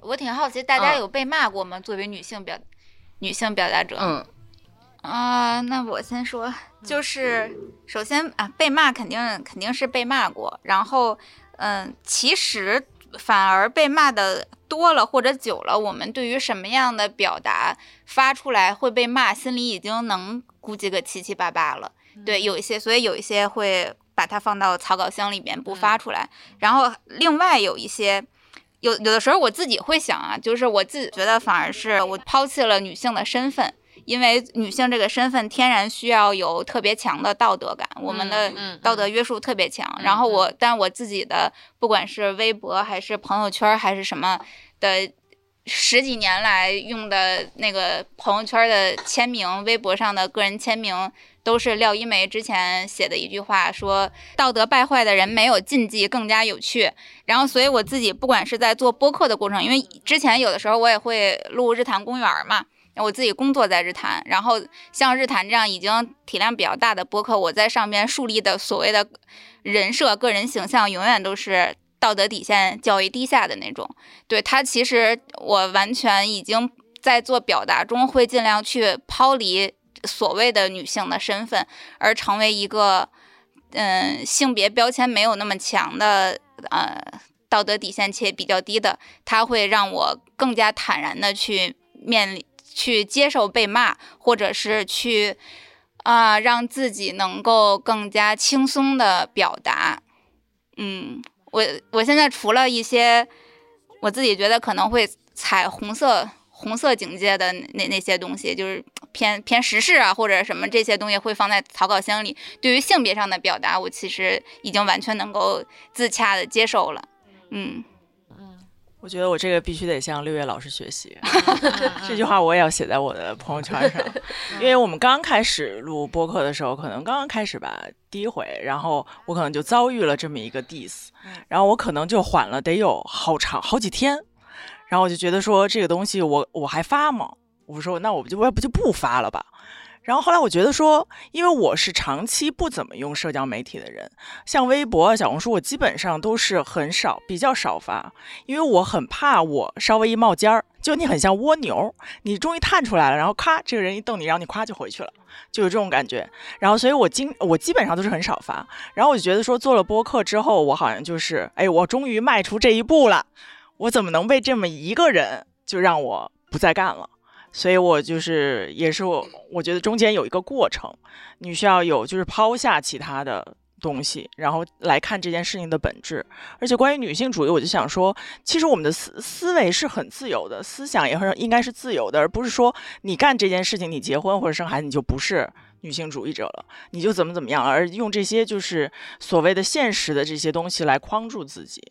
我挺好奇，大家嗯有被骂过吗？作为女性表女性表达者，嗯啊、那我先说，就是首先啊，被骂肯定肯定是被骂过，然后嗯，其实反而被骂的多了或者久了，我们对于什么样的表达发出来会被骂，心里已经能估计个七七八八了。对，有一些，所以有一些会把它放到草稿箱里面不发出来，然后另外有一些。有有的时候我自己会想啊，就是我自己觉得反而是我抛弃了女性的身份，因为女性这个身份天然需要有特别强的道德感，我们的嗯道德约束特别强。嗯然后我，但我自己的不管是微博还是朋友圈还是什么的，十几年来用的那个朋友圈的签名、微博上的个人签名。都是廖一梅之前写的一句话，说道德败坏的人没有禁忌更加有趣。然后，所以我自己不管是在做播客的过程，因为之前有的时候我也会录日坛公园嘛，我自己工作在日坛，然后像日坛这样已经体量比较大的播客，我在上面树立的所谓的人设、个人形象，永远都是道德底线较为低下的那种。对他，其实我完全已经在做表达中，会尽量去抛离所谓的女性的身份，而成为一个嗯性别标签没有那么强的呃道德底线且比较低的，它会让我更加坦然的去面临。去接受被骂，或者是去啊、让自己能够更加轻松的表达。嗯，我我现在除了一些我自己觉得可能会踩红色红色警戒的那那些东西，就是偏偏时事啊或者什么这些东西会放在草稿箱里。对于性别上的表达，我其实已经完全能够自洽的接受了。嗯。我觉得我这个必须得向六月老师学习 这句话我也要写在我的朋友圈上。因为我们刚开始录播客的时候，可能刚刚开始吧，第一回，然后我可能就遭遇了这么一个 diss，然后我可能就缓了得有好长好几天，然后我就觉得说这个东西我我还发吗？我说那我不就我不就不发了吧。然后后来我觉得说，因为我是长期不怎么用社交媒体的人，像微博、小红书，我基本上都是很少、比较少发，因为我很怕我稍微一冒尖儿，就你很像蜗牛，你终于探出来了，然后咔，这个人一瞪你，然后你咵就回去了，就有这种感觉。然后所以我经我基本上都是很少发。然后我就觉得说，做了播客之后，我好像就是，哎，我终于迈出这一步了，我怎么能被这么一个人就让我不再干了？所以，我就是也是我，我觉得中间有一个过程，你需要有就是抛下其他的东西，然后来看这件事情的本质。而且关于女性主义，我就想说，其实我们的思思维是很自由的，思想也很应该是自由的，而不是说你干这件事情，你结婚或者生孩子，你就不是女性主义者了，你就怎么怎么样，而用这些就是所谓的现实的这些东西来框住自己。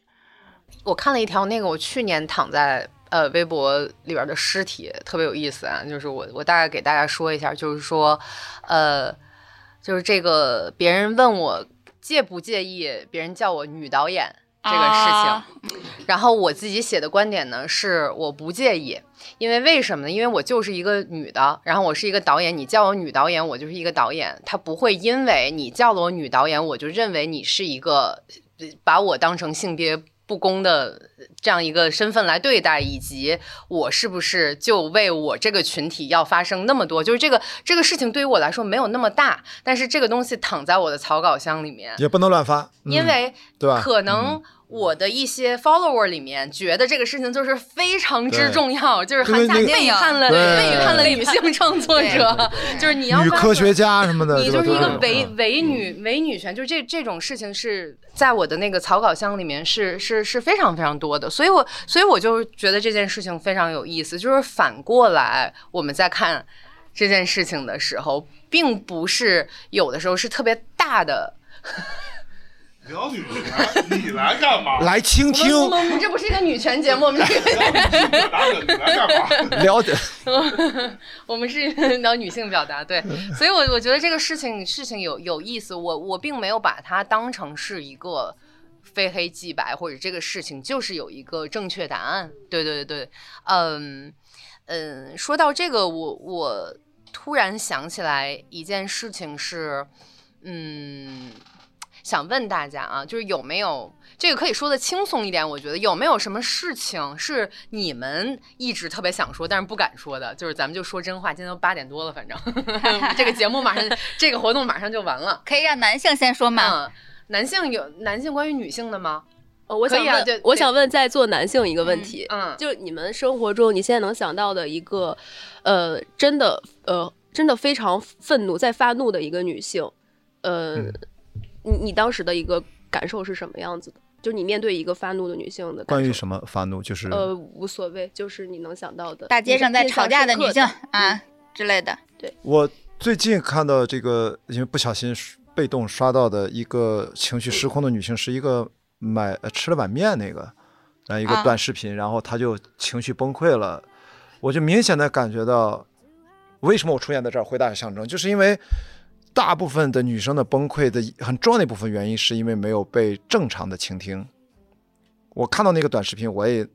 我看了一条那个，我去年躺在。呃，微博里边的尸体特别有意思啊，就是我我大概给大家说一下，就是说，呃，就是这个别人问我介不介意别人叫我女导演这个事情，然后我自己写的观点呢是我不介意，因为为什么呢？因为我就是一个女的，然后我是一个导演，你叫我女导演，我就是一个导演，他不会因为你叫了我女导演，我就认为你是一个把我当成性别。不公的这样一个身份来对待，以及我是不是就为我这个群体要发生那么多？就是这个这个事情对于我来说没有那么大，但是这个东西躺在我的草稿箱里面，也不能乱发，因为对吧？可能。我的一些 follower 里面觉得这个事情就是非常之重要，就是韩夏背叛了背叛了女性创作者，就是你要女科学家什么的，你就是一个伪伪女伪女权，就是这这种事情是在我的那个草稿箱里面是是是非常非常多的，所以我所以我就觉得这件事情非常有意思，就是反过来我们在看这件事情的时候，并不是有的时候是特别大的。聊女权，你来干嘛？来倾听。我们这不是一个女权节目，我们这个。你来干嘛？了解。我们是聊女性表达，对。所以，我我觉得这个事情事情有有意思。我我并没有把它当成是一个非黑即白，或者这个事情就是有一个正确答案。对对对，嗯嗯。说到这个，我我突然想起来一件事情是，嗯。想问大家啊，就是有没有这个可以说的轻松一点？我觉得有没有什么事情是你们一直特别想说，但是不敢说的？就是咱们就说真话。今天都八点多了，反正 这个节目马上，这个活动马上就完了。可以让男性先说吗？男性有男性关于女性的吗？哦，我想问，我想问在座男性一个问题，嗯，就你们生活中你现在能想到的一个，呃，真的，呃，真的非常愤怒在发怒的一个女性，呃。你你当时的一个感受是什么样子的？就你面对一个发怒的女性的关于什么发怒？就是呃无所谓，就是你能想到的大街上在吵架的女性啊之类的。对我最近看到这个，因为不小心被动刷到的一个情绪失控的女性，是一个买吃了碗面那个，然后一个短视频，然后她就情绪崩溃了，我就明显的感觉到，为什么我出现在这儿回答象征，就是因为。大部分的女生的崩溃的很重要的一部分原因，是因为没有被正常的倾听。我看到那个短视频，我也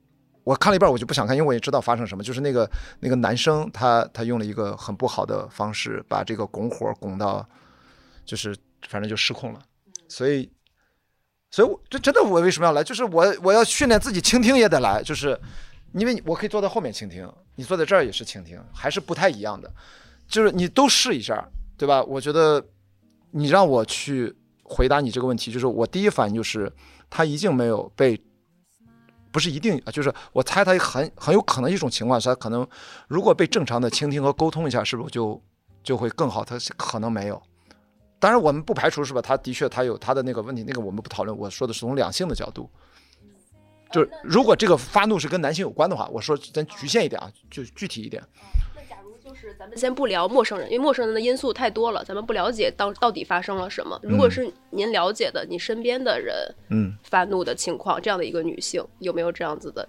我看了一半，我就不想看，因为我也知道发生什么。就是那个那个男生，他他用了一个很不好的方式，把这个拱火拱到，就是反正就失控了。所以，所以，我这真的我为什么要来？就是我我要训练自己倾听也得来，就是因为我可以坐在后面倾听，你坐在这儿也是倾听，还是不太一样的。就是你都试一下。对吧？我觉得你让我去回答你这个问题，就是我第一反应就是他一定没有被，不是一定啊，就是我猜他很很有可能一种情况是他可能如果被正常的倾听和沟通一下，是不是就就会更好？他可能没有，当然我们不排除是吧？他的确他有他的那个问题，那个我们不讨论。我说的是从两性的角度，就是如果这个发怒是跟男性有关的话，我说咱局限一点啊，就具体一点。就是咱们先不聊陌生人，因为陌生人的因素太多了，咱们不了解到到底发生了什么。如果是您了解的，你身边的人嗯，发怒的情况，这样的一个女性有没有这样子的？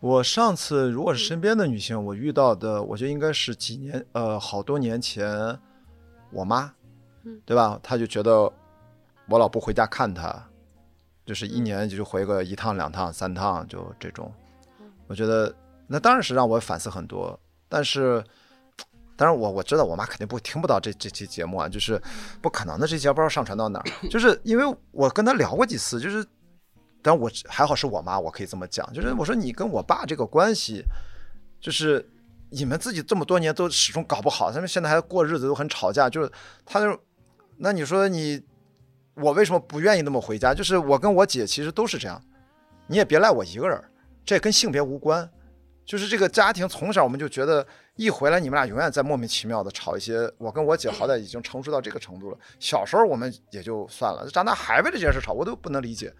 我上次如果是身边的女性，我遇到的，我觉得应该是几年，呃，好多年前，我妈，对吧？她就觉得我老不回家看她，就是一年就回个一趟、两趟、三趟，就这种。我觉得那当然是让我反思很多，但是，当然我我知道我妈肯定不听不到这这期节目啊，就是不可能的，这节不知道上传到哪儿。就是因为我跟她聊过几次，就是。但我还好是我妈，我可以这么讲，就是我说你跟我爸这个关系，就是你们自己这么多年都始终搞不好，他们现在还过日子都很吵架，就是他就那你说你我为什么不愿意那么回家？就是我跟我姐其实都是这样，你也别赖我一个人，这跟性别无关，就是这个家庭从小我们就觉得一回来你们俩永远在莫名其妙的吵一些。我跟我姐好歹已经成熟到这个程度了，小时候我们也就算了，长大还为这件事吵，我都不能理解。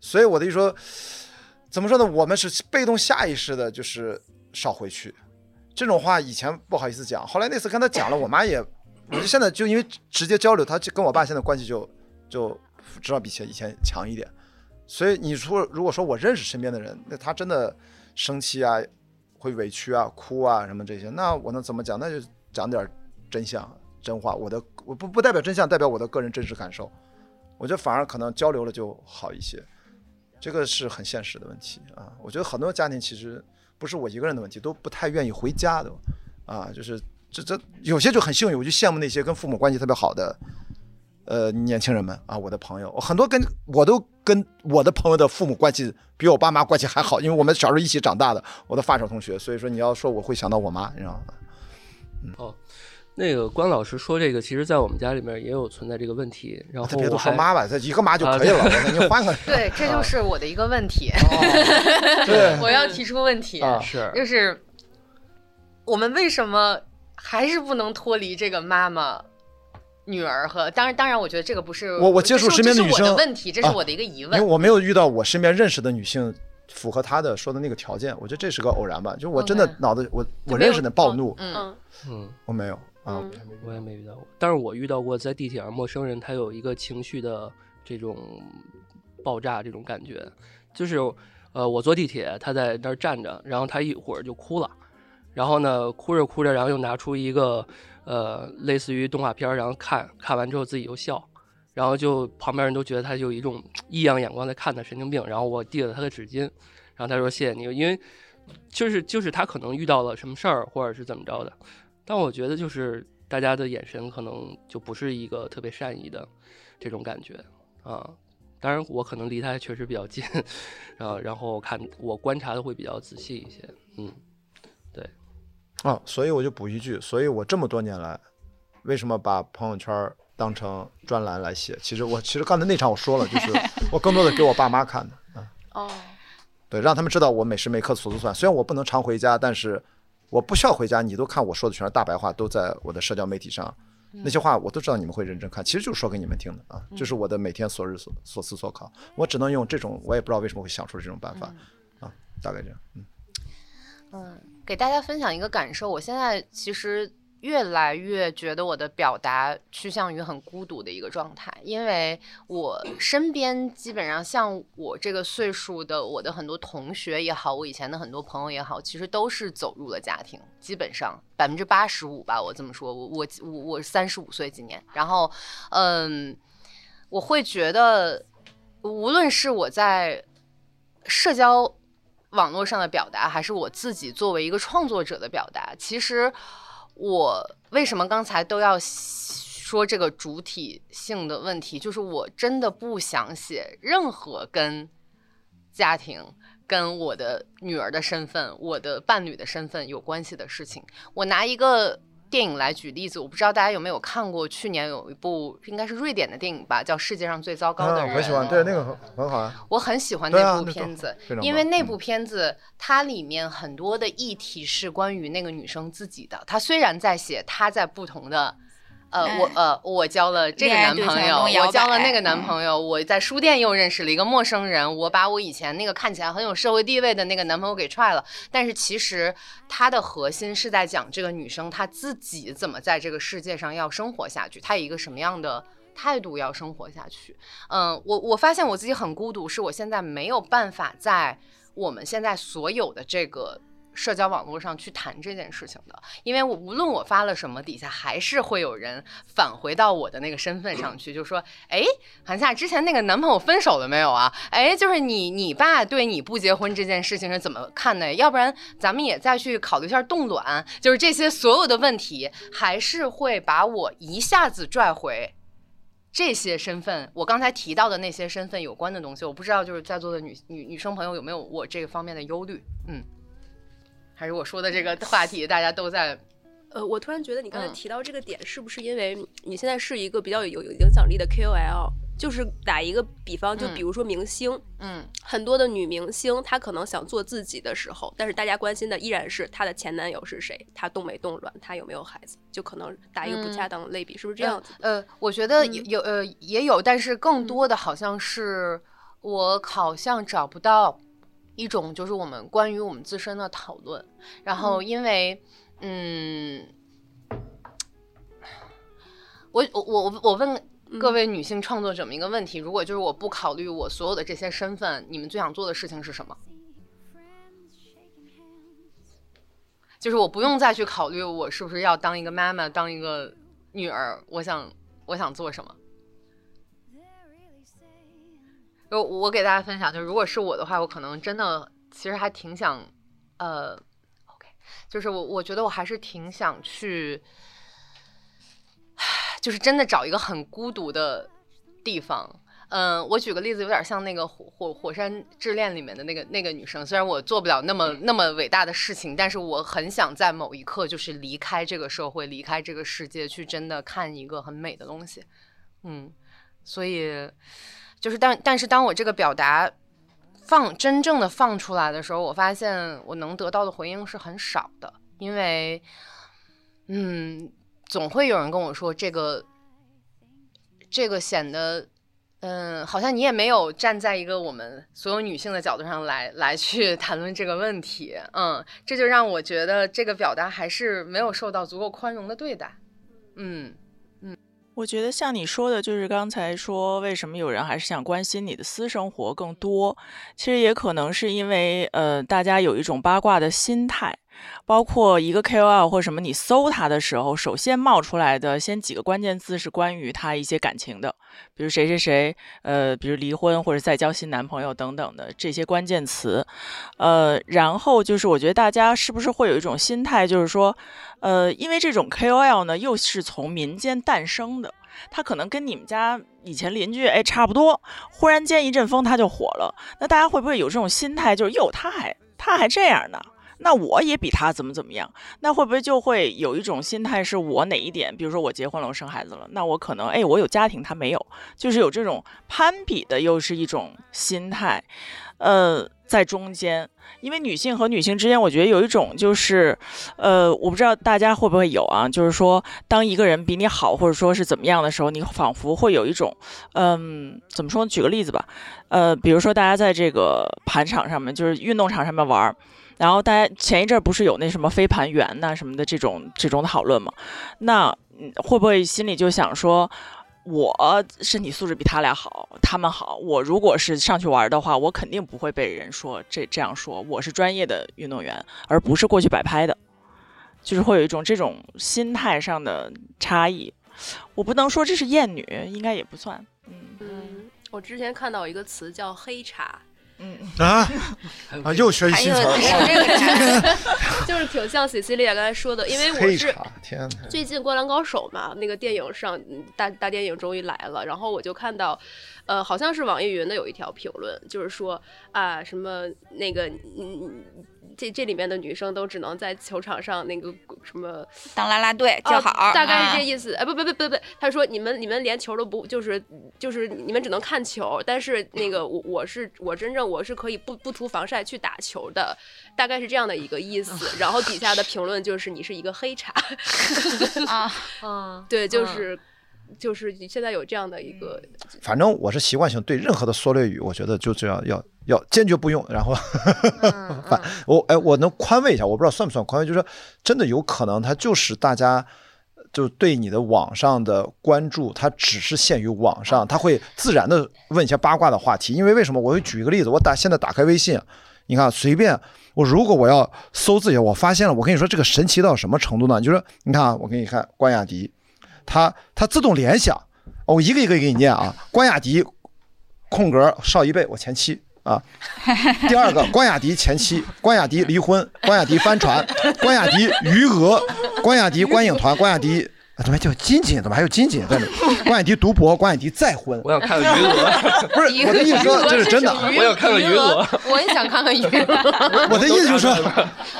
所以我的意思说，怎么说呢？我们是被动下意识的，就是少回去。这种话以前不好意思讲，后来那次跟他讲了，我妈也，我就现在就因为直接交流，他就跟我爸现在关系就就知道比前以前强一点。所以你说，如果说我认识身边的人，那他真的生气啊，会委屈啊、哭啊什么这些，那我能怎么讲？那就讲点真相、真话。我的我不不代表真相，代表我的个人真实感受。我觉得反而可能交流了就好一些。这个是很现实的问题啊！我觉得很多家庭其实不是我一个人的问题，都不太愿意回家的啊。就是这这有些就很幸运，我就羡慕那些跟父母关系特别好的呃年轻人们啊。我的朋友很多跟我都跟我的朋友的父母关系比我爸妈关系还好，因为我们小时候一起长大的，我的发小同学。所以说你要说我会想到我妈，你知道吗？哦。那个关老师说这个，其实，在我们家里面也有存在这个问题。然后别都说妈吧，他一个妈就可以了。你换个。对，这就是我的一个问题。对，我要提出问题，是就是我们为什么还是不能脱离这个妈妈、女儿和？当然，当然，我觉得这个不是我我接触身边的女生的问题，这是我的一个疑问。因为我没有遇到我身边认识的女性符合她的说的那个条件，我觉得这是个偶然吧。就我真的脑子，我我认识的暴怒，嗯嗯，我没有。啊，我也没遇到过，但是我遇到过在地铁上陌生人，他有一个情绪的这种爆炸这种感觉，就是，呃，我坐地铁，他在那儿站着，然后他一会儿就哭了，然后呢，哭着哭着，然后又拿出一个，呃，类似于动画片，然后看看完之后自己又笑，然后就旁边人都觉得他有一种异样眼光在看他，神经病。然后我递了他的纸巾，然后他说谢谢你，因为就是就是他可能遇到了什么事儿，或者是怎么着的。但我觉得就是大家的眼神可能就不是一个特别善意的这种感觉啊。当然，我可能离他确实比较近，啊，然后看我观察的会比较仔细一些。嗯，啊，所以我就补一句，所以我这么多年来，为什么把朋友圈当成专栏来写？其实我其实刚才那场我说了，就是 我更多的给我爸妈看的。啊。哦。对，让他们知道我每时每刻说了算。虽然我不能常回家，但是。我不需要回家，你都看我说的全是大白话，都在我的社交媒体上，那些话我都知道你们会认真看，其实就是说给你们听的啊，就是我的每天所日所所思所考，我只能用这种，我也不知道为什么会想出这种办法，啊，大概这样，嗯，嗯，给大家分享一个感受，我现在其实。越来越觉得我的表达趋向于很孤独的一个状态，因为我身边基本上像我这个岁数的，我的很多同学也好，我以前的很多朋友也好，其实都是走入了家庭，基本上百分之八十五吧，我这么说，我我我我三十五岁今年，然后嗯，我会觉得，无论是我在社交网络上的表达，还是我自己作为一个创作者的表达，其实。我为什么刚才都要说这个主体性的问题？就是我真的不想写任何跟家庭、跟我的女儿的身份、我的伴侣的身份有关系的事情。我拿一个。电影来举例子，我不知道大家有没有看过，去年有一部应该是瑞典的电影吧，叫《世界上最糟糕的人》。很喜欢，对那个很很好啊。我很喜欢那部片子，因为那部片子它里面很多的议题是关于那个女生自己的。她虽然在写她在不同的呃，我呃，我交了这个男朋友，我交了那个男朋友，我在书店又认识了一个陌生人，我把我以前那个看起来很有社会地位的那个男朋友给踹了。但是其实它的核心是在讲这个女生她自己怎么在这个世界上要生活下去，她以一个什么样的态度要生活下去。嗯，我我发现我自己很孤独，是我现在没有办法在我们现在所有的这个。社交网络上去谈这件事情的，因为我无论我发了什么，底下还是会有人返回到我的那个身份上去，就说：“哎，韩夏之前那个男朋友分手了没有啊？哎，就是你你爸对你不结婚这件事情是怎么看的？要不然咱们也再去考虑一下冻卵。”就是这些所有的问题，还是会把我一下子拽回这些身份，我刚才提到的那些身份有关的东西。我不知道就是在座的女女女生朋友有没有我这个方面的忧虑？嗯。还是我说的这个话题，大家都在。呃，我突然觉得你刚才提到这个点，是不是因为你现在是一个比较有有影响力的 KOL？就是打一个比方，就比如说明星，嗯，很多的女明星，她可能想做自己的时候，但是大家关心的依然是她的前男友是谁，她动没动卵，她有没有孩子，就可能打一个不恰当的类比，是不是这样子？呃，我觉得有有呃也有，但是更多的好像是我好像找不到。一种就是我们关于我们自身的讨论，然后因为，嗯，我我我我问各位女性创作者们一个问题：如果就是我不考虑我所有的这些身份，你们最想做的事情是什么？就是我不用再去考虑我是不是要当一个妈妈，当一个女儿，我想我想做什么？就我给大家分享，就如果是我的话，我可能真的其实还挺想，呃，OK，就是我我觉得我还是挺想去，就是真的找一个很孤独的地方。嗯，我举个例子，有点像那个火火火山之恋里面的那个那个女生，虽然我做不了那么那么伟大的事情，但是我很想在某一刻就是离开这个社会，离开这个世界，去真的看一个很美的东西。嗯，所以。就是，但但是当我这个表达放真正的放出来的时候，我发现我能得到的回应是很少的，因为，嗯，总会有人跟我说这个，这个显得，嗯，好像你也没有站在一个我们所有女性的角度上来来去谈论这个问题，嗯，这就让我觉得这个表达还是没有受到足够宽容的对待，嗯。我觉得像你说的，就是刚才说为什么有人还是想关心你的私生活更多，其实也可能是因为呃，大家有一种八卦的心态。包括一个 KOL 或什么，你搜他的时候，首先冒出来的先几个关键字是关于他一些感情的，比如谁谁谁，呃，比如离婚或者再交新男朋友等等的这些关键词，呃，然后就是我觉得大家是不是会有一种心态，就是说，呃，因为这种 KOL 呢又是从民间诞生的，他可能跟你们家以前邻居哎差不多，忽然间一阵风他就火了，那大家会不会有这种心态，就是哟他还他还这样呢？那我也比他怎么怎么样？那会不会就会有一种心态，是我哪一点？比如说我结婚了，我生孩子了，那我可能哎，我有家庭，他没有，就是有这种攀比的，又是一种心态，呃，在中间。因为女性和女性之间，我觉得有一种就是，呃，我不知道大家会不会有啊，就是说，当一个人比你好，或者说是怎么样的时候，你仿佛会有一种，嗯，怎么说？举个例子吧，呃，比如说大家在这个盘场上面，就是运动场上面玩。然后大家前一阵不是有那什么飞盘员呐什么的这种这种讨论吗？那会不会心里就想说，我身体素质比他俩好，他们好，我如果是上去玩的话，我肯定不会被人说这这样说，我是专业的运动员，而不是过去摆拍的，就是会有一种这种心态上的差异。我不能说这是厌女，应该也不算。嗯嗯，我之前看到一个词叫黑茶。嗯啊啊！又学新词儿，就是挺像 Cecilia 刚才说的，因为我是最近《灌篮高手》嘛，那个电影上大大电影终于来了，然后我就看到，呃，好像是网易云的有一条评论，就是说啊，什么那个嗯。这这里面的女生都只能在球场上那个什么当啦啦队叫好，大概是这啊意思。哎，不不不不不，他说你们你们连球都不，就是就是你们只能看球，但是那个我我是我真正我是可以不不涂防晒去打球的，大概是这样的一个意思。然后底下的评论就是你是一个黑茶，啊，嗯，对，就嗯是。就是你现在有这样的一个，反正我是习惯性对任何的缩略语，我觉得就这样要要坚决不用。然后嗯 反我哎，我能宽慰一下，我不知道算不算宽慰，就是真的有可能它就是大家。就对你的网上的关注，它只是限于网上，它会自然的问一些八卦的话题。因为为什么？我会举一个例子，我打现在打开微信，你看随便我如果我要搜自己，我发现了，我跟你说这个神奇到什么程度呢？就是你看啊，我给你看关雅迪，它它自动联想，我一个一个给你念啊，关雅迪空格少一倍，我前妻啊。第二个，关雅迪前妻，关雅迪离婚，关雅迪翻船，关雅迪余额，关雅迪观影团，关雅迪。啊怎么还叫金锦？怎么还有金锦在里？关雅迪读博，关雅迪再婚。我想看看余额，不是我的意思说，这是真的。我想看看余额。我也想看看余额。我的意思就是说，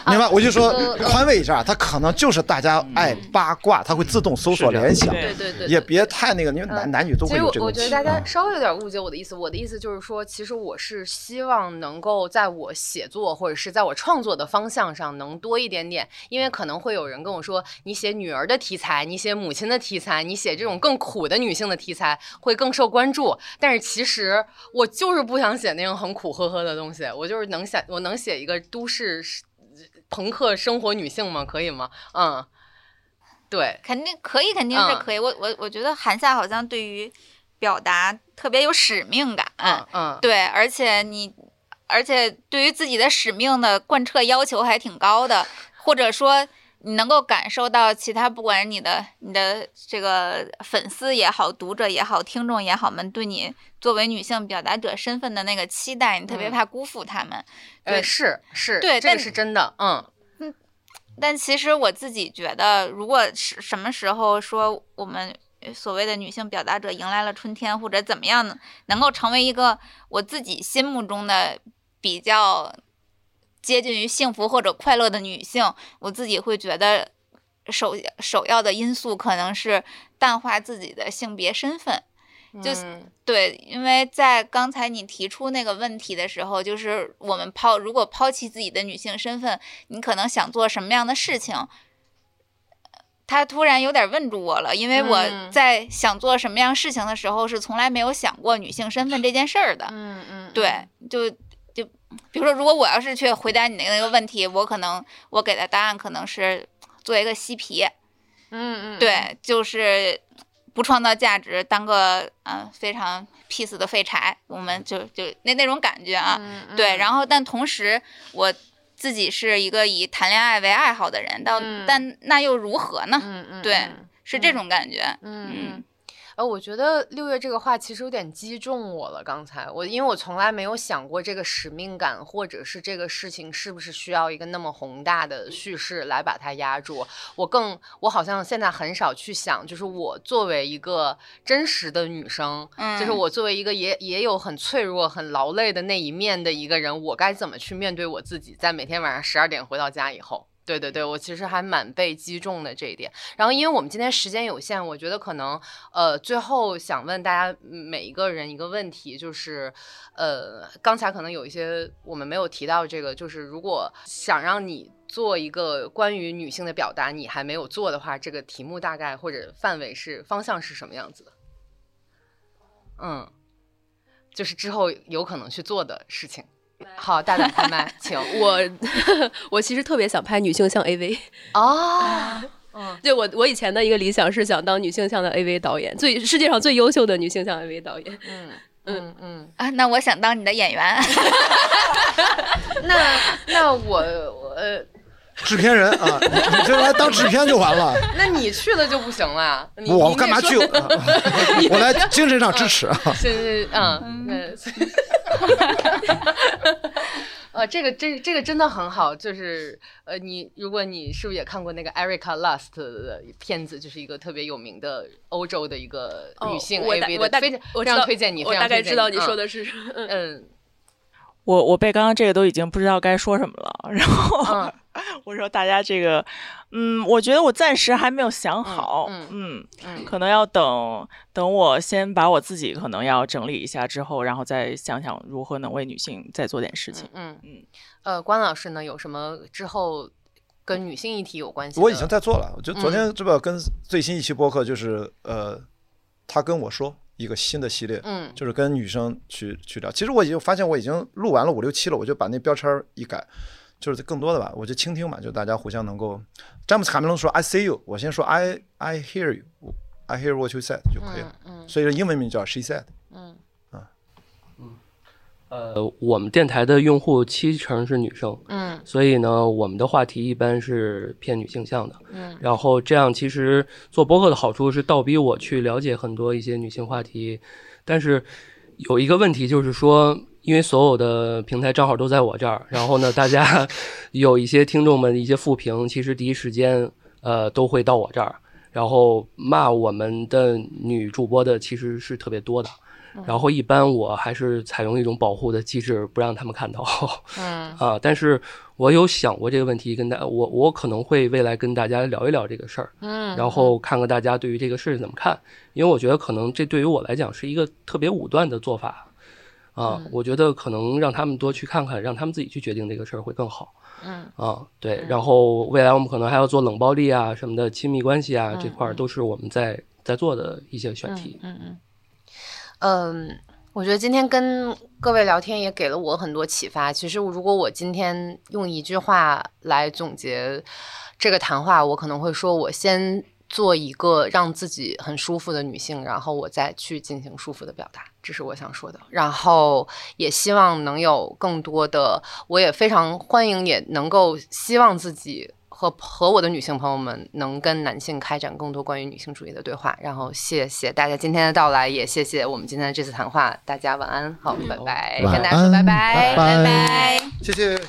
明白？我就说宽慰一下，他可能就是大家爱八卦，他会自动搜索联想，对对对，也别太那个，因为男男女都会有这个。我觉得大家啊稍微有点误解我的意思。我的意思就是说，其实我是希望能够在我写作或者是在我创作的方向上能多一点点，因为可能会有人跟我说，你写女儿的题材，你写母亲的题材，你写这种更苦的女性的题材会更受关注。但是其实我就是不想写那种很苦呵呵的东西，我就是能写，我能写一个都市朋克生活女性吗？可以吗？嗯，对，肯定可以，肯定是嗯可以。我我我觉得韩夏好像对于表达特别有使命感，嗯嗯，对，而且你，而且对于自己的使命的贯彻要求还挺高的，或者说你能够感受到其他，不管是你的你的这个粉丝也好，读者也好，听众也好们对你作为女性表达者身份的那个期待，你特别嗯怕辜负他们。呃，对是是，对这个是真的，嗯。但其实我自己觉得，如果是什么时候说我们所谓的女性表达者迎来了春天，或者怎么样呢，能够成为一个我自己心目中的比较接近于幸福或者快乐的女性，我自己会觉得首首要的因素可能是淡化自己的性别身份。就对，因为在刚才你提出那个问题的时候，就是我们抛如果抛弃自己的女性身份，你可能想做什么样的事情？他突然有点问住我了，因为我嗯在想做什么样事情的时候，是从来没有想过女性身份这件事儿的。嗯嗯，对，就就比如说，如果我要是去回答你的那个问题，我可能我给的答案可能是做一个嬉皮，嗯嗯，对，就是不创造价值，当个嗯、呃非常 peace 的废柴，我们就就那那种感觉啊。嗯，对，然后后但同时我自己是一个以谈恋爱为爱好的人，到、嗯但那又如何呢？嗯嗯，对嗯是这种感觉。嗯嗯嗯。呃，我觉得六月这个话其实有点击中我了。刚才我因为我从来没有想过这个使命感，或者是这个事情是不是需要一个那么宏大的叙事来把它压住。我更我好像现在很少去想，就是我作为一个真实的女生，就是嗯我作为一个也也有很脆弱、很劳累的那一面的一个人，我该怎么去面对我自己，在每天晚上十二点回到家以后。对对对，我其实还蛮被击中的这一点。然后，因为我们今天时间有限，我觉得可能呃，最后想问大家嗯每一个人一个问题，就是呃，刚才可能有一些我们没有提到这个，就是如果想让你做一个关于女性的表达，你还没有做的话，这个题目大概或者范围是方向是什么样子的？嗯，就是之后有可能去做的事情。好，大胆开麦，请。我 我其实特别想拍女性向 AV，哦，嗯，对我我以前的一个理想是想当女性向的 AV 导演，最世界上最优秀的女性向 AV 导演。嗯嗯嗯，啊，那我想当你的演员。那那我我呃，制片人啊，你 你就来当制片就完了。那你去了就不行了我干嘛去？我来精神上支持啊。是是嗯嗯。呃，这个这这个真的很好，就是呃，你如果你是不是也看过那个 Erica Lust 的片子，就是一个特别有名的欧洲的一个女性 AV 的，非常非常推荐你，我非常推荐大概知道你嗯说的是，嗯嗯我我被刚刚这个都已经不知道该说什么了，然后、嗯 我说大家这个，嗯，我觉得我暂时还没有想好，嗯嗯嗯可能要等等我先把我自己可能要整理一下之后，然后再想想如何能为女性再做点事情。嗯嗯呃，关老师呢有什么之后跟女性议题有关系？我已经在做了，我就昨嗯天这个跟最新一期播客就是呃，他跟我说一个新的系列，嗯就是跟女生去去聊。其实我已经发现我已经录完了五六期了，我就把那标签儿一改，就是更多的吧，我就倾听嘛，就大家互相能够。詹姆斯卡梅隆说 I see you，我先说 I I hear you，I hear what you said 就可以了。嗯所以英文名叫 She said。嗯呃，我们电台的用户七成是女生，嗯所以呢，我们的话题一般是偏女性向的。嗯然后这样其实做播客的好处是倒逼我去了解很多一些女性话题，但是有一个问题就是说，因为所有的平台账号都在我这儿，然后呢，大家有一些听众们一些负评，其实第一时间呃都会到我这儿，然后骂我们的女主播的其实是特别多的。然后一般我还是采用一种保护的机制，不让他们看到。嗯。啊，但是我有想过这个问题，跟大我我可能会未来跟大家聊一聊这个事儿，嗯，然后看看大家对于这个事怎么看，因为我觉得可能这对于我来讲是一个特别武断的做法，啊，嗯。我觉得可能让他们多去看看，让他们自己去决定这个事儿会更好，嗯。啊，对，然后未来我们可能还要做冷暴力啊什么的亲密关系啊、这嗯块儿都是我们在在做的一些选题，嗯嗯嗯，我觉得今天跟各位聊天也给了我很多启发。其实，如果我今天用一句话来总结这个谈话，我可能会说：我先做一个让自己很舒服的女性，然后我再去进行舒服的表达，这是我想说的。然后也希望能有更多的，我也非常欢迎，也能够希望自己。和和我的女性朋友们能跟男性开展更多关于女性主义的对话，然后谢谢大家今天的到来，也谢谢我们今天的这次谈话，大家晚安，好，拜拜，跟大家说拜拜拜拜。谢谢。